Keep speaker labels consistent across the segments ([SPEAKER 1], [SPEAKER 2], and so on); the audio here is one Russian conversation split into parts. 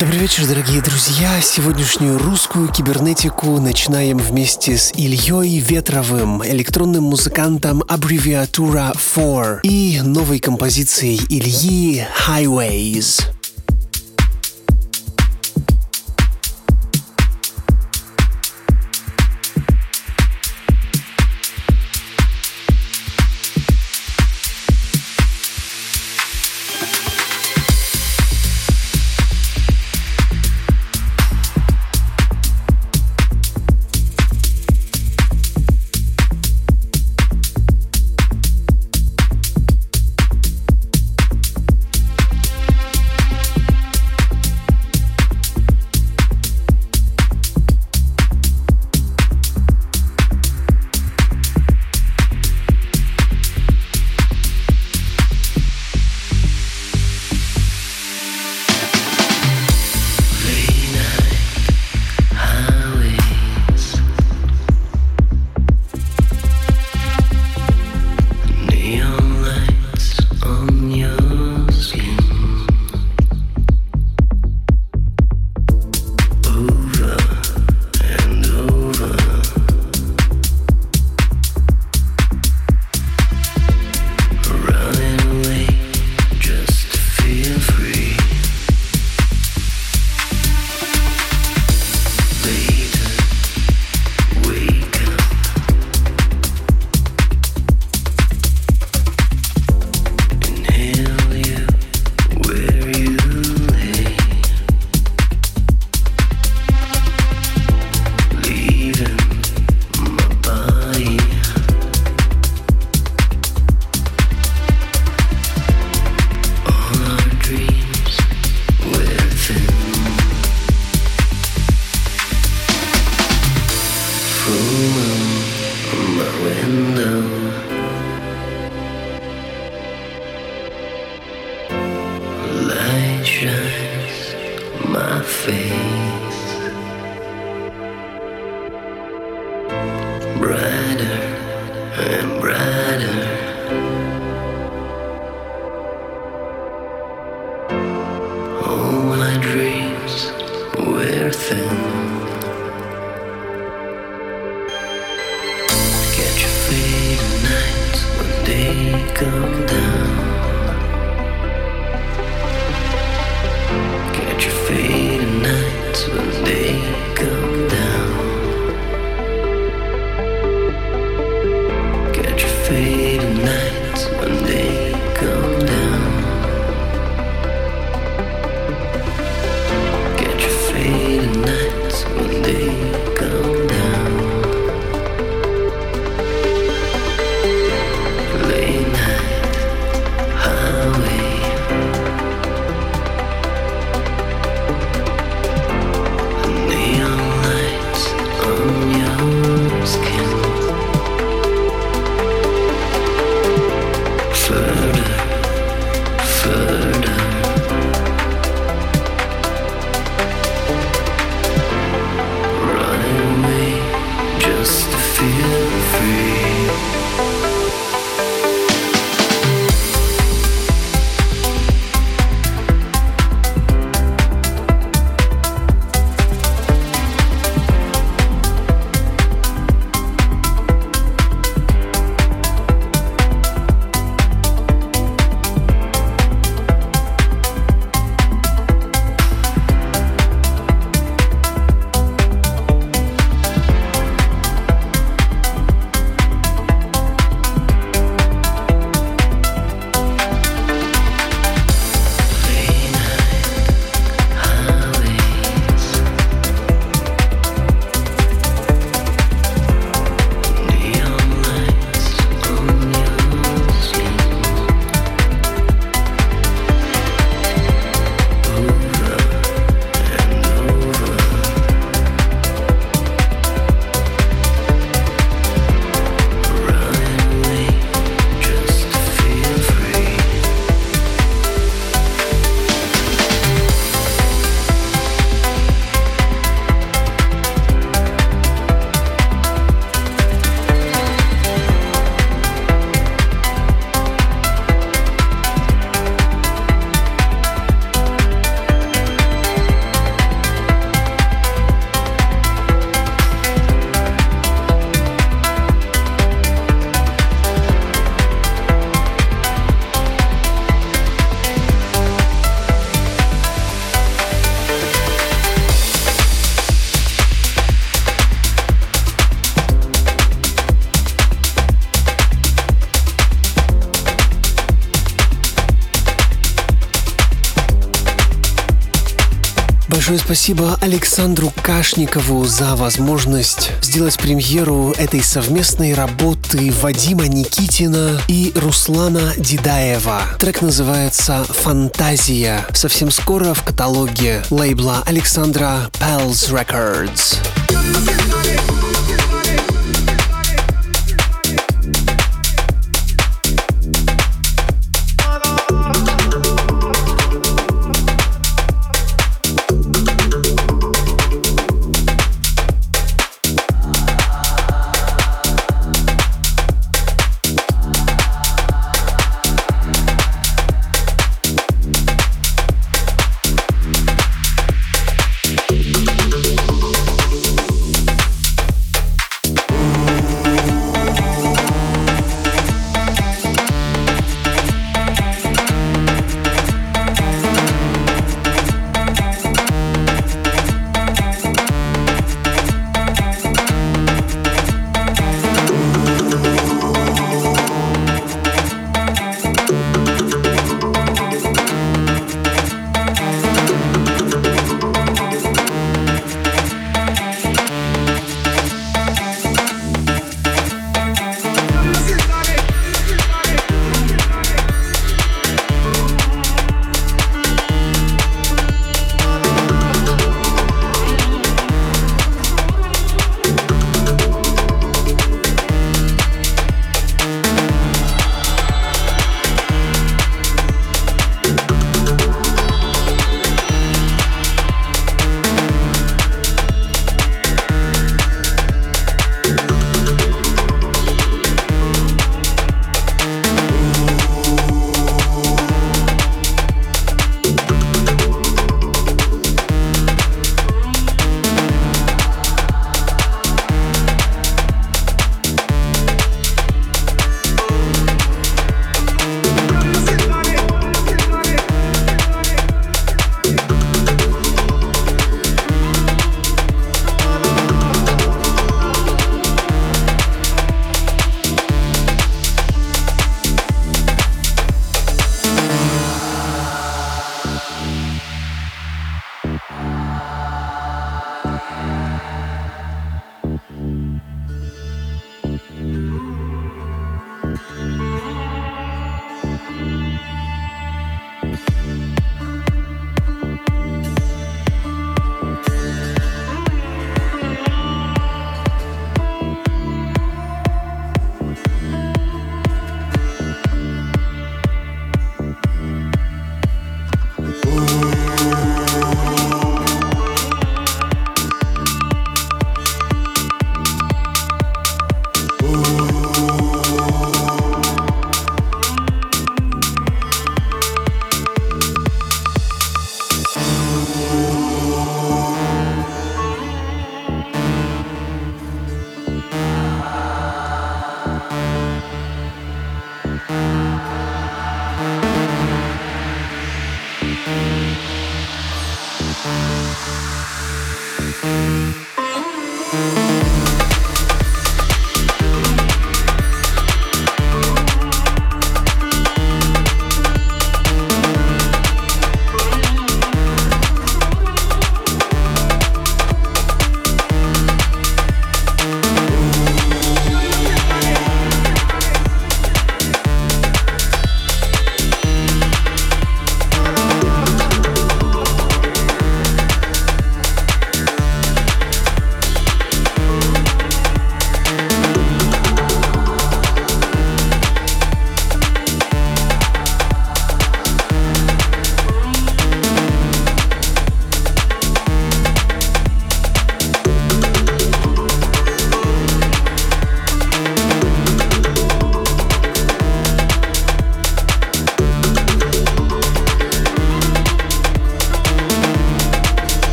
[SPEAKER 1] Добрый вечер, дорогие друзья. Сегодняшнюю русскую кибернетику начинаем вместе с Ильей Ветровым, электронным музыкантом аббревиатура 4 и новой композицией Ильи Highways.
[SPEAKER 2] Большое спасибо Александру Кашникову за возможность сделать премьеру этой совместной работы Вадима Никитина и Руслана Дидаева. Трек называется «Фантазия». Совсем скоро в каталоге лейбла Александра Pals Records.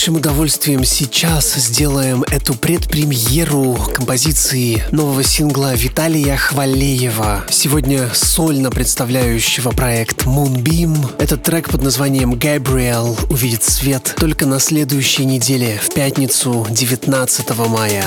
[SPEAKER 2] Большим удовольствием сейчас сделаем эту предпремьеру композиции нового сингла Виталия Хвалеева, сегодня сольно представляющего проект Moonbeam. Этот трек под названием Gabriel увидит свет только на следующей неделе, в пятницу 19 мая.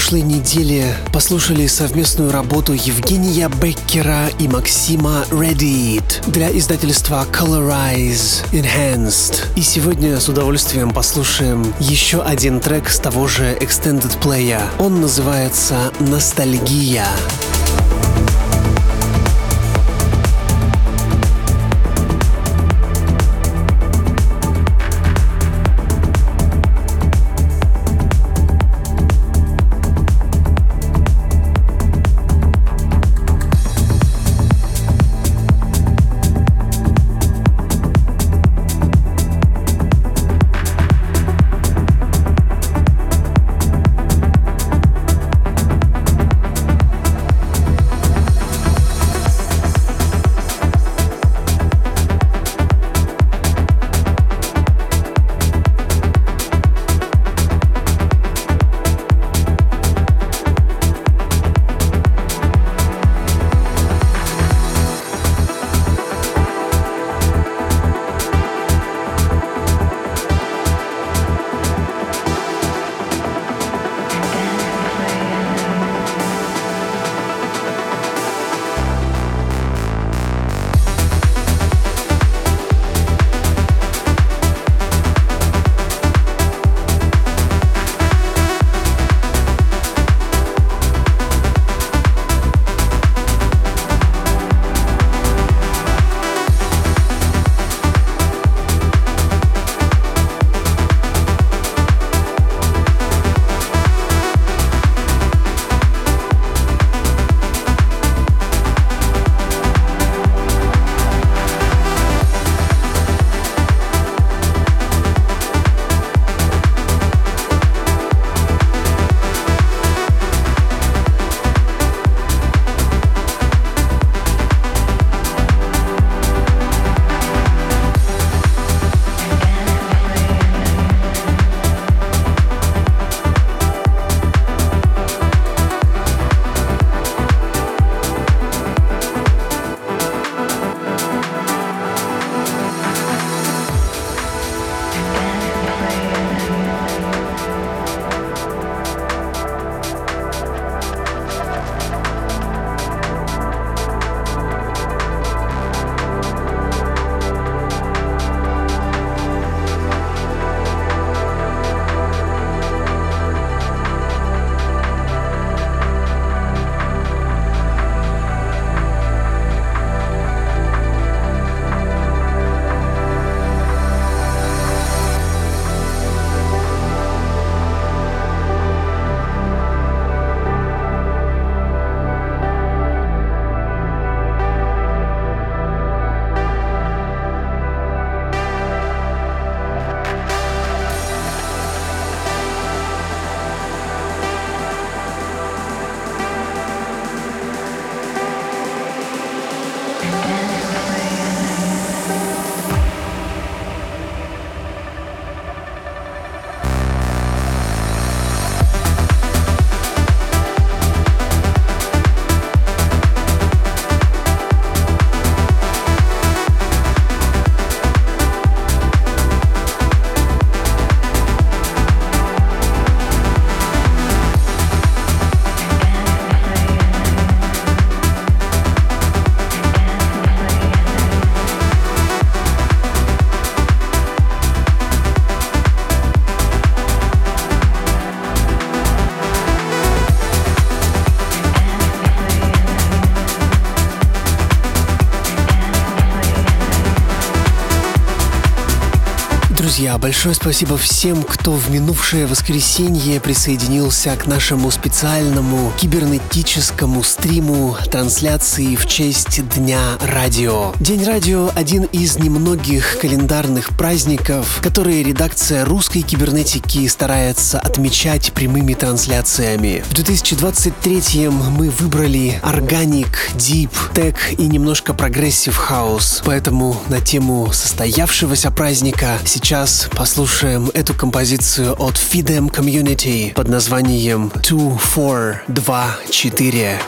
[SPEAKER 2] Прошлой неделе послушали совместную работу Евгения Беккера и Максима Reddit для издательства Colorize Enhanced. И сегодня с удовольствием послушаем еще один трек с того же Extended Play. Он называется «Ностальгия». Друзья, большое спасибо всем, кто в минувшее воскресенье присоединился к нашему специальному кибернетическому стриму трансляции в честь Дня радио. День радио – один из немногих календарных праздников, которые редакция русской кибернетики старается отмечать прямыми трансляциями. В 2023 мы выбрали organic, deep, tech и немножко progressive хаус, поэтому на тему состоявшегося праздника сейчас сейчас послушаем эту композицию от Fidem Community под названием 2424.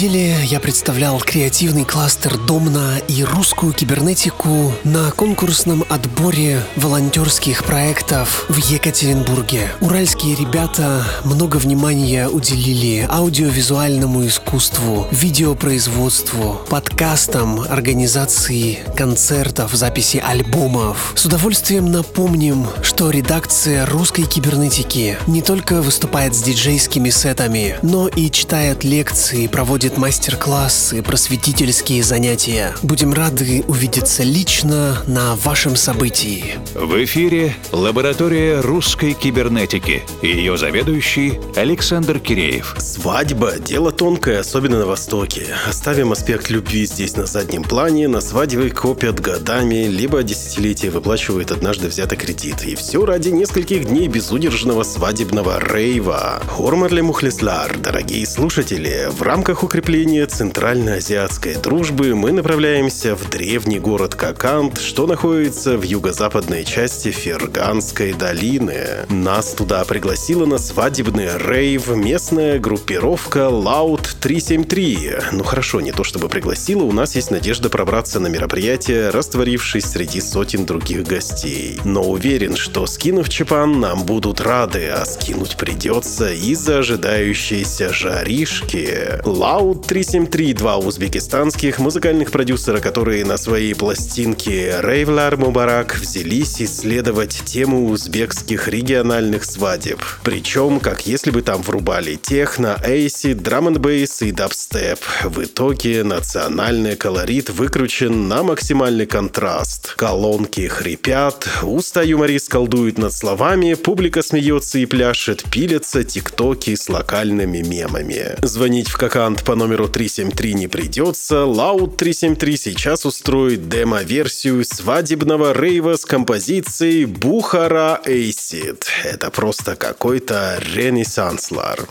[SPEAKER 2] родители я представлял креативный кластер Домна и русскую кибернетику на конкурсном отборе волонтерских проектов в Екатеринбурге. Уральские ребята много внимания уделили аудиовизуальному искусству, видеопроизводству, подкастам, организации концертов, записи альбомов. С удовольствием напомним, что редакция русской кибернетики не только выступает с диджейскими сетами, но и читает лекции, проводит мастер-классы, просветительские занятия. Будем рады увидеться лично на вашем событии.
[SPEAKER 3] В эфире лаборатория русской кибернетики. Ее заведующий Александр Киреев.
[SPEAKER 4] Свадьба – дело тонкое, особенно на Востоке. Оставим аспект любви здесь на заднем плане, на свадьбы копят годами, либо десятилетия выплачивают однажды взятый кредит. И все ради нескольких дней безудержного свадебного рейва. Хормарли Мухлислар, дорогие слушатели, в рамках укрепления центральноазиатской дружбы мы направляемся в древний город Кокант, что находится в юго-западной части Ферганской долины. Нас туда пригласила на свадебный рейв местная группировка Loud 373. Ну хорошо, не то чтобы пригласила, у нас есть надежда пробраться на мероприятие, растворившись среди сотен других гостей. Но уверен, что скинув чепан, нам будут рады, а скинуть придется из-за ожидающейся жаришки. Loud 373 два узбекистанских музыкальных продюсера, которые на своей пластинке Рейвлар Мубарак взялись исследовать тему узбекских региональных свадеб. Причем, как если бы там врубали техно, эйси, драм н бейс и дабстеп. В итоге национальный колорит выкручен на максимальный контраст. Колонки хрипят, уста юморист колдует над словами, публика смеется и пляшет, пилятся тиктоки с локальными мемами. Звонить в Кокант по номеру 373 не придется, Loud 373 сейчас устроит демо-версию свадебного рейва с композицией Бухара Эйсид. Это просто какой-то ренессанс, Лар.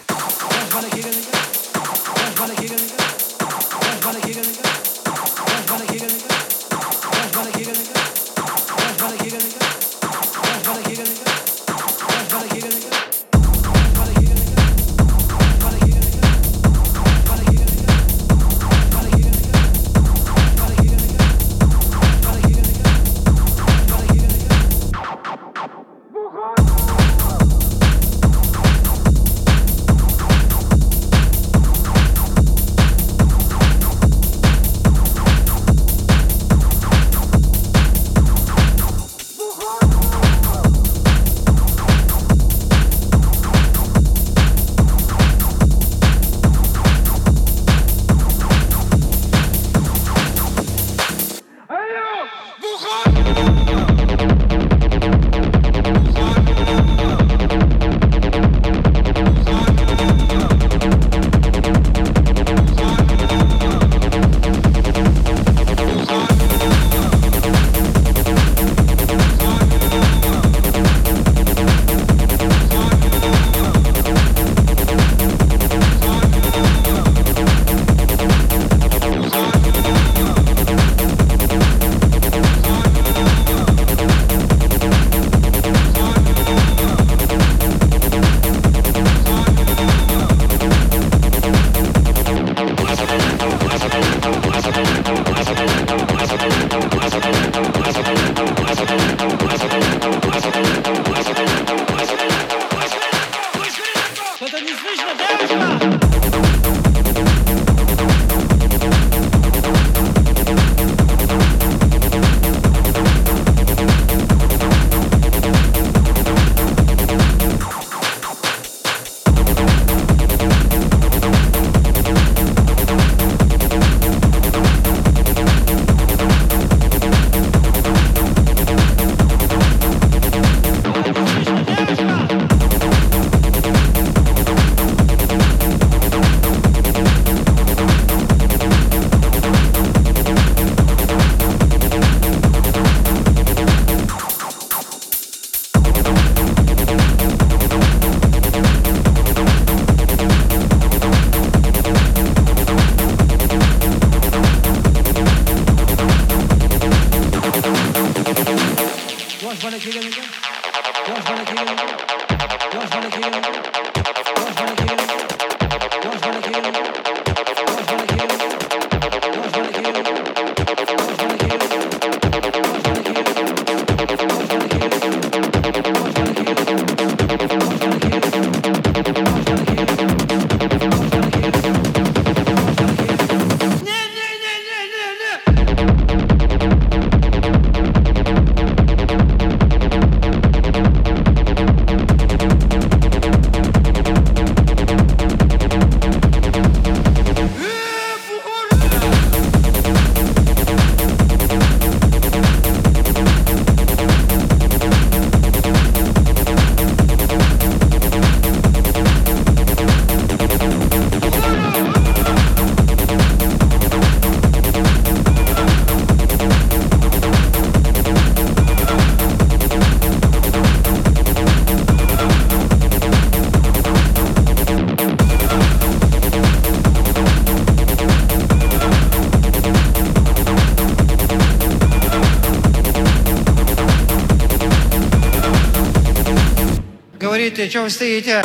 [SPEAKER 5] Стоите? Чего вы стоите?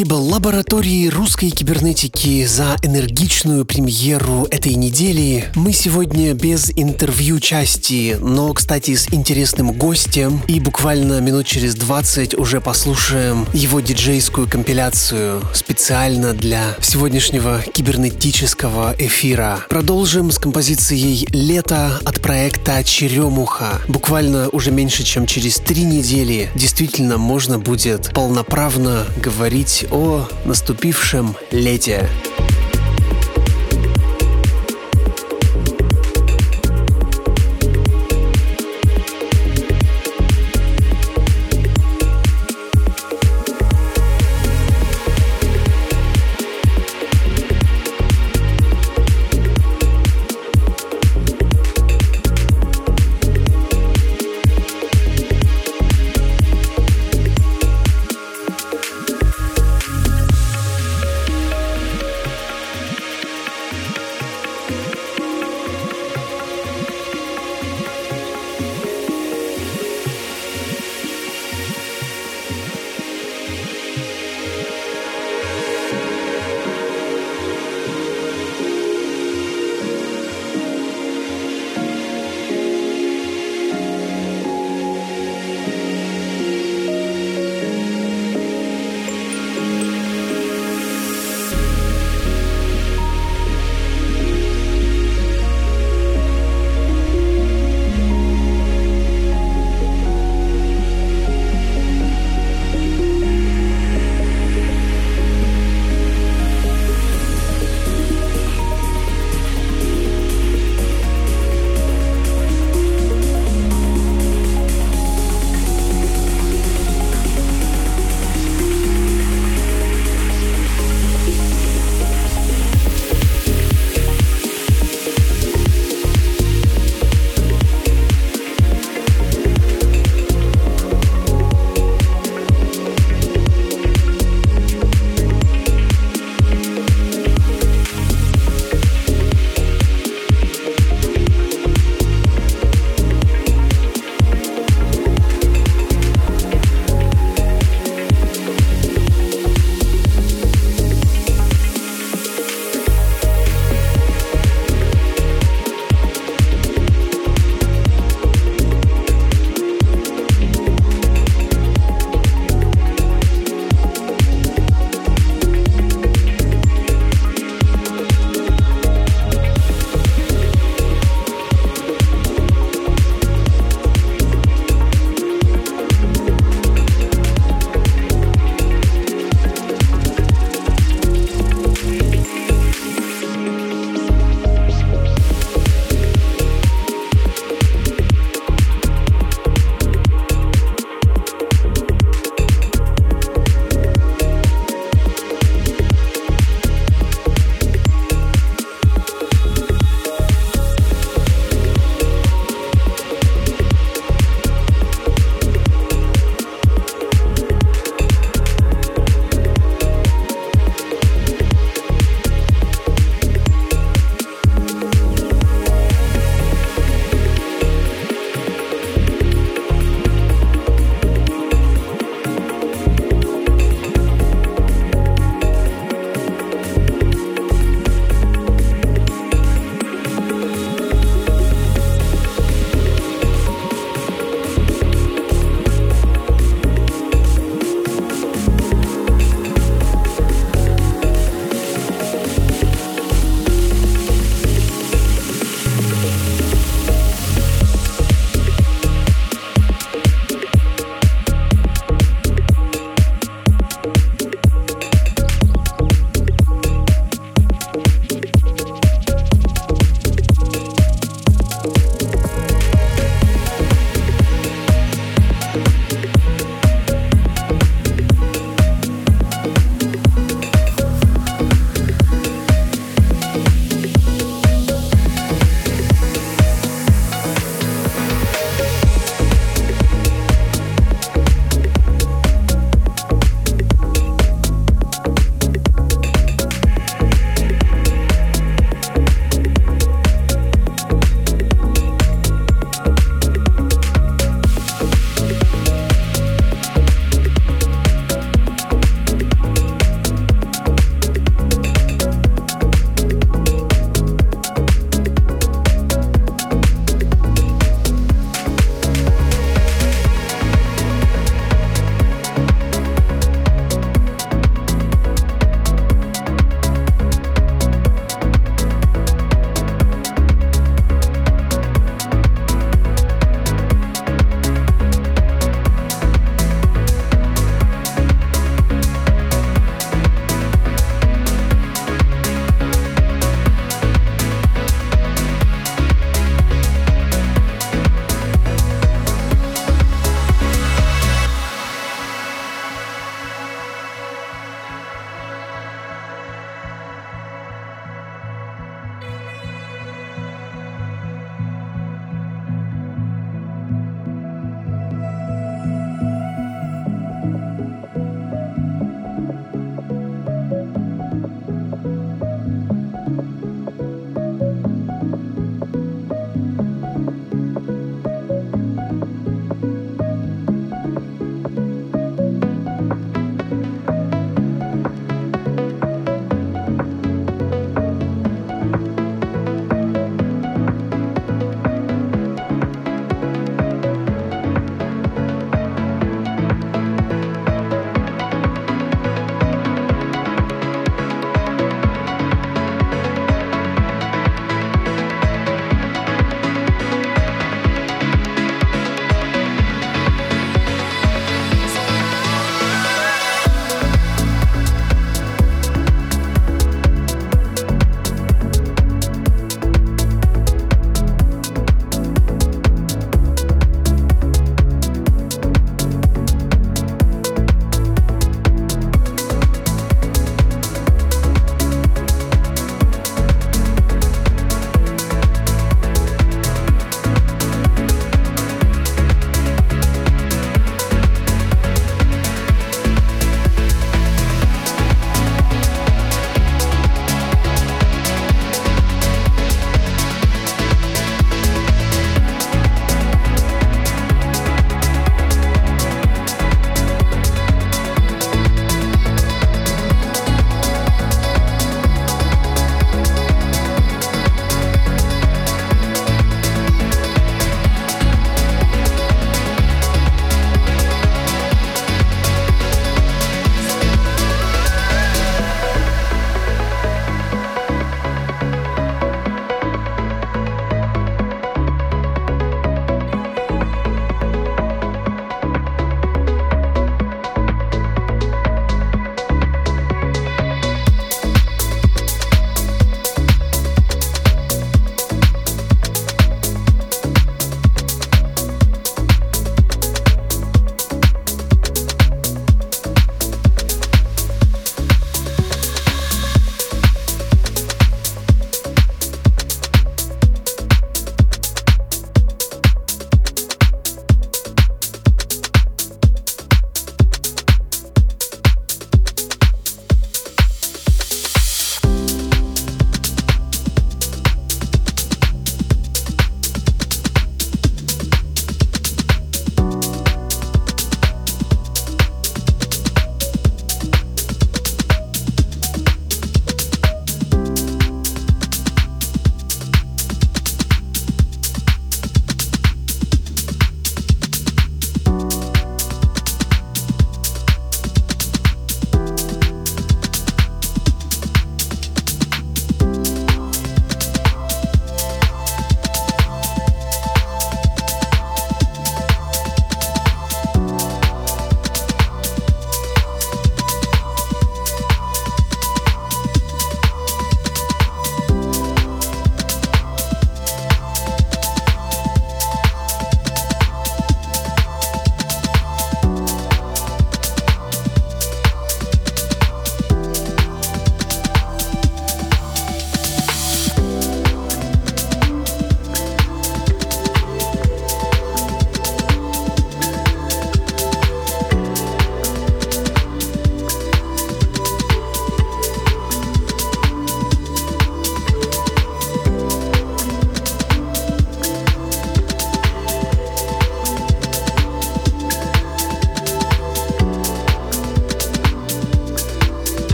[SPEAKER 2] Спасибо лаборатории русской кибернетики за энергичную премьеру этой недели. Мы сегодня без интервью части, но, кстати, с интересным гостем. И буквально минут через 20 уже послушаем его диджейскую компиляцию специально для сегодняшнего кибернетического эфира. Продолжим с композицией «Лето» от проекта «Черемуха». Буквально уже меньше, чем через три недели действительно можно будет полноправно говорить о наступившем лете.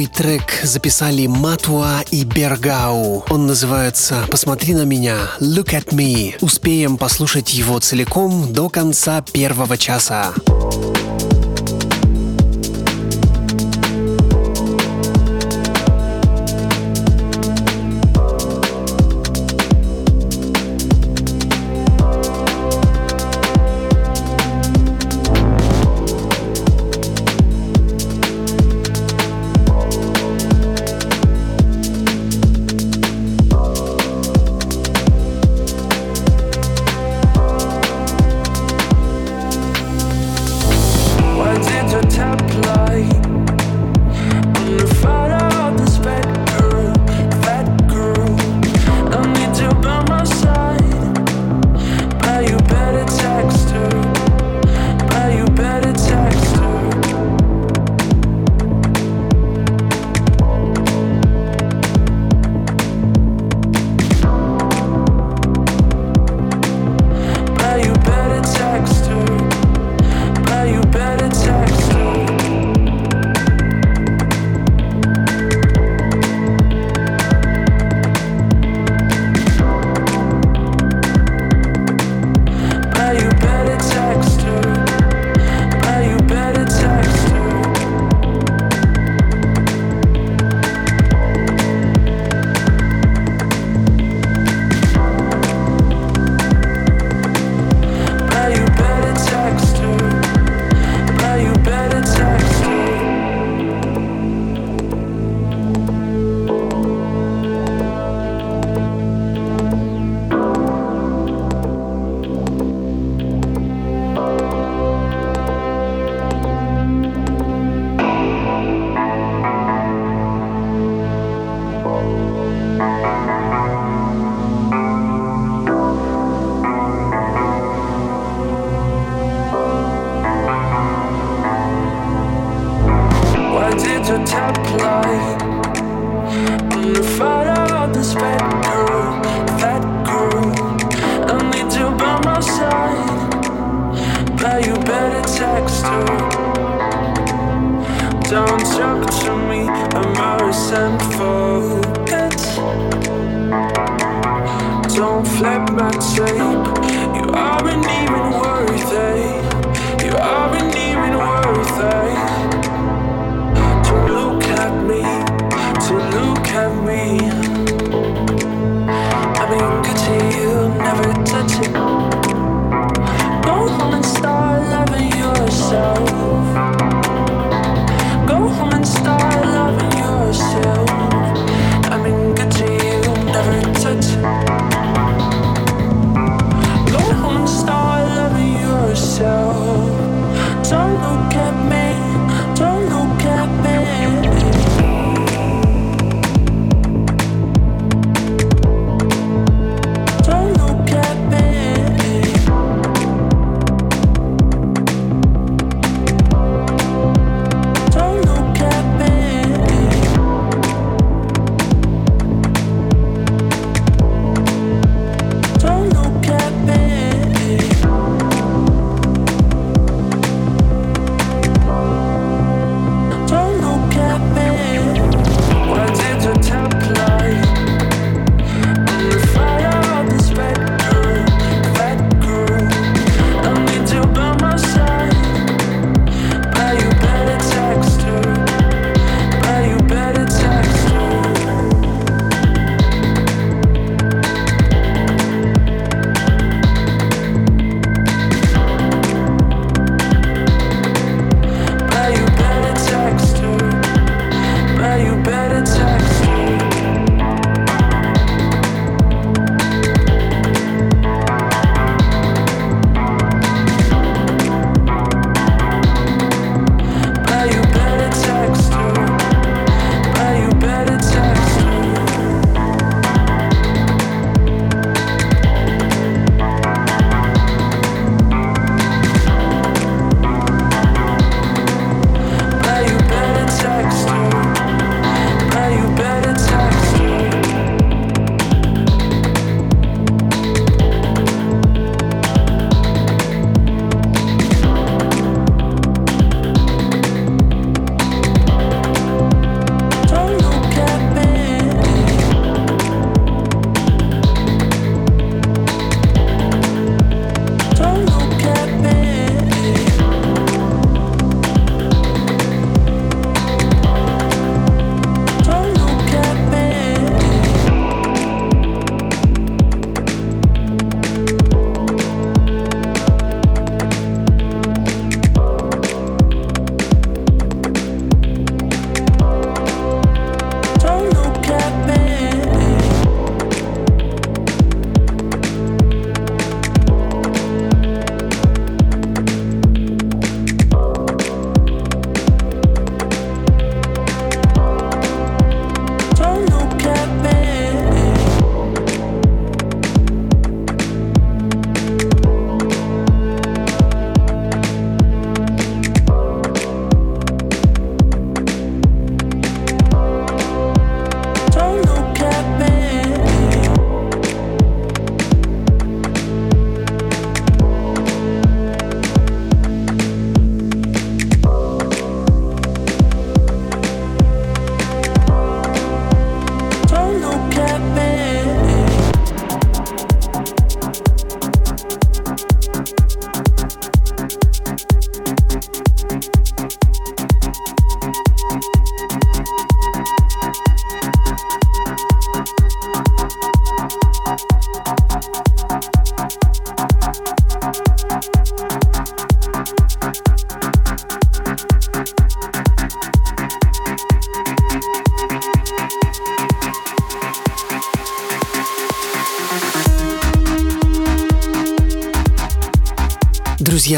[SPEAKER 6] Новый трек записали Матуа и Бергау. Он называется «Посмотри на меня», «Look at me». Успеем послушать его целиком до конца первого часа.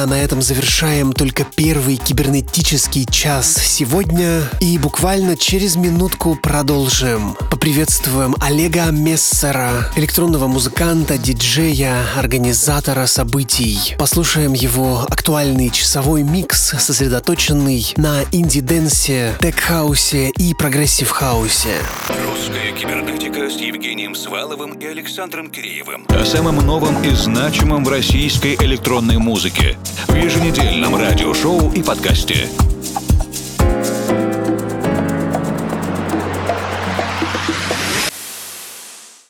[SPEAKER 2] Друзья, на этом завершаем только первый кибернетический час сегодня. И буквально через минутку продолжим. Поприветствуем Олега Мессера, электронного музыканта, диджея, организатора событий. Послушаем его актуальный часовой микс, сосредоточенный на indie dance е, tech хаусе и progressive хаусе.
[SPEAKER 3] Русская кибернетика с Евгением Сваловым и Александром Киреевым. О самом новом и значимом в российской электронной музыке еженедельном радиошоу и подкасте.